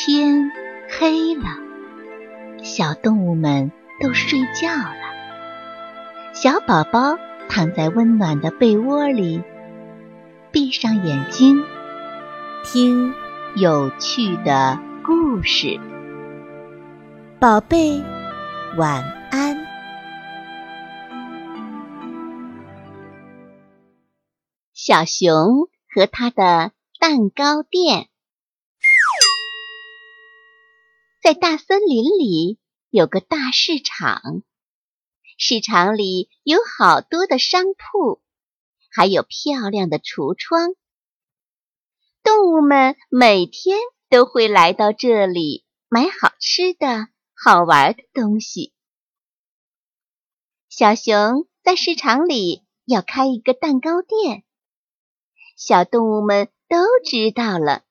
天黑了，小动物们都睡觉了。小宝宝躺在温暖的被窝里，闭上眼睛，听有趣的故事。宝贝，晚安。小熊和他的蛋糕店。在大森林里有个大市场，市场里有好多的商铺，还有漂亮的橱窗。动物们每天都会来到这里买好吃的、好玩的东西。小熊在市场里要开一个蛋糕店，小动物们都知道了。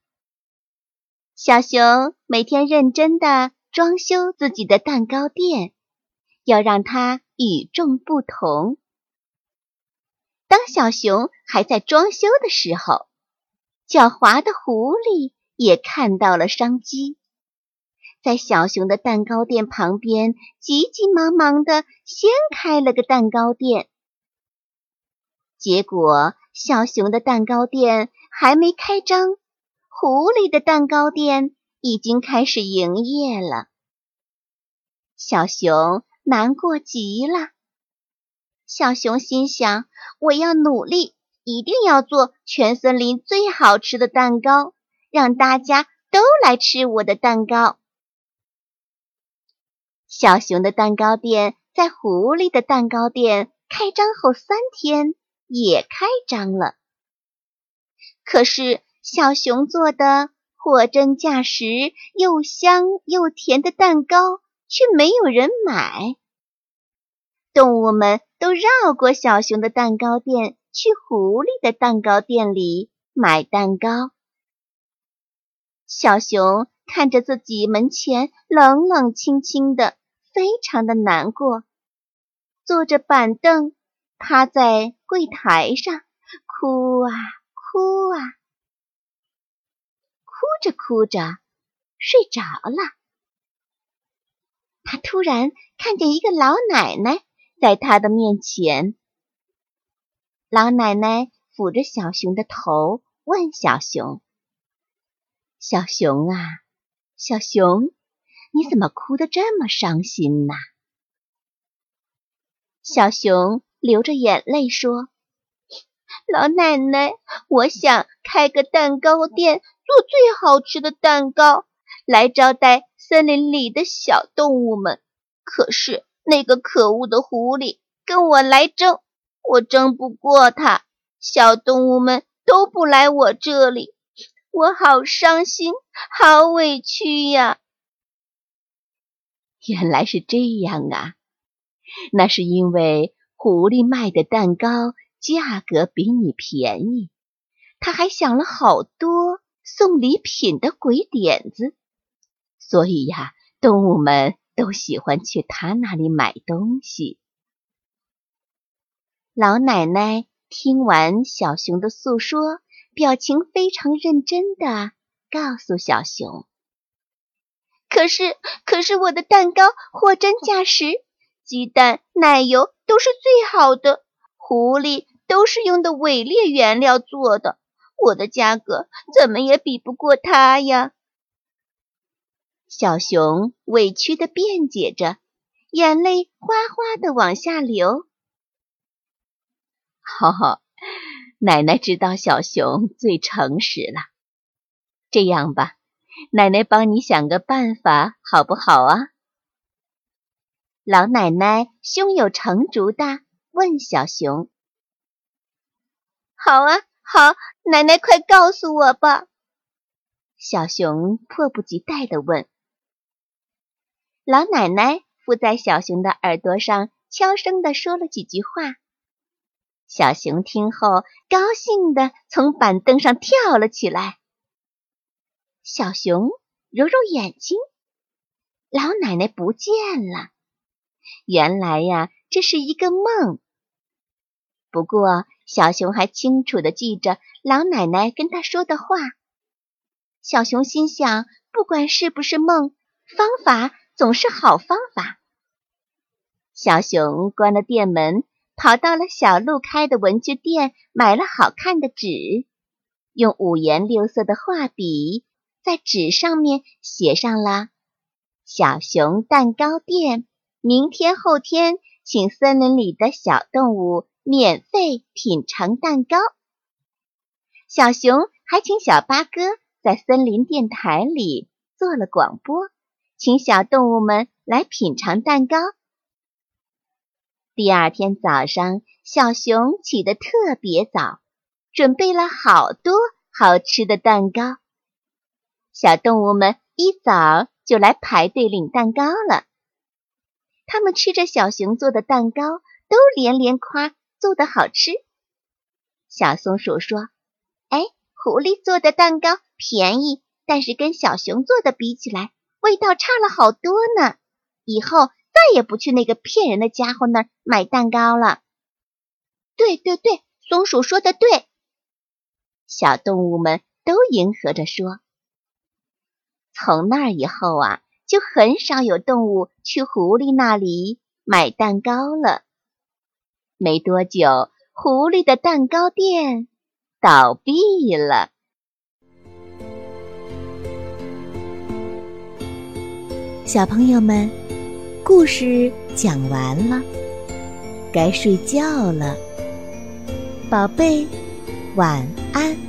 小熊每天认真的装修自己的蛋糕店，要让它与众不同。当小熊还在装修的时候，狡猾的狐狸也看到了商机，在小熊的蛋糕店旁边急急忙忙的先开了个蛋糕店。结果，小熊的蛋糕店还没开张。狐狸的蛋糕店已经开始营业了，小熊难过极了。小熊心想：“我要努力，一定要做全森林最好吃的蛋糕，让大家都来吃我的蛋糕。”小熊的蛋糕店在狐狸的蛋糕店开张后三天也开张了，可是。小熊做的货真价实、又香又甜的蛋糕，却没有人买。动物们都绕过小熊的蛋糕店，去狐狸的蛋糕店里买蛋糕。小熊看着自己门前冷冷清清的，非常的难过，坐着板凳，趴在柜台上，哭啊哭啊。哭着哭着，睡着了。他突然看见一个老奶奶在他的面前。老奶奶抚着小熊的头，问小熊：“小熊啊，小熊，你怎么哭得这么伤心呢？”小熊流着眼泪说。老奶奶，我想开个蛋糕店，做最好吃的蛋糕，来招待森林里的小动物们。可是那个可恶的狐狸跟我来争，我争不过他，小动物们都不来我这里，我好伤心，好委屈呀！原来是这样啊，那是因为狐狸卖的蛋糕。价格比你便宜，他还想了好多送礼品的鬼点子，所以呀，动物们都喜欢去他那里买东西。老奶奶听完小熊的诉说，表情非常认真的告诉小熊：“可是，可是我的蛋糕货真价实，鸡蛋、奶油都是最好的。”狐狸都是用的伪劣原料做的，我的价格怎么也比不过他呀！小熊委屈的辩解着，眼泪哗哗的往下流。哈哈，奶奶知道小熊最诚实了。这样吧，奶奶帮你想个办法，好不好啊？老奶奶胸有成竹的。问小熊：“好啊，好，奶奶快告诉我吧。”小熊迫不及待地问。老奶奶附在小熊的耳朵上，悄声地说了几句话。小熊听后，高兴地从板凳上跳了起来。小熊揉揉眼睛，老奶奶不见了。原来呀，这是一个梦。不过，小熊还清楚地记着老奶奶跟他说的话。小熊心想：不不管是不是梦，方法总是好方法。小熊关了店门，跑到了小鹿开的文具店，买了好看的纸，用五颜六色的画笔在纸上面写上了“小熊蛋糕店，明天后天请森林里的小动物免费品尝蛋糕。”小熊还请小八哥在森林电台里做了广播，请小动物们来品尝蛋糕。第二天早上，小熊起得特别早，准备了好多好吃的蛋糕。小动物们一早就来排队领蛋糕了。他们吃着小熊做的蛋糕，都连连夸做的好吃。小松鼠说：“哎，狐狸做的蛋糕便宜，但是跟小熊做的比起来，味道差了好多呢。以后。”再也不去那个骗人的家伙那儿买蛋糕了。对对对，松鼠说的对。小动物们都迎合着说。从那以后啊，就很少有动物去狐狸那里买蛋糕了。没多久，狐狸的蛋糕店倒闭了。小朋友们。故事讲完了，该睡觉了，宝贝，晚安。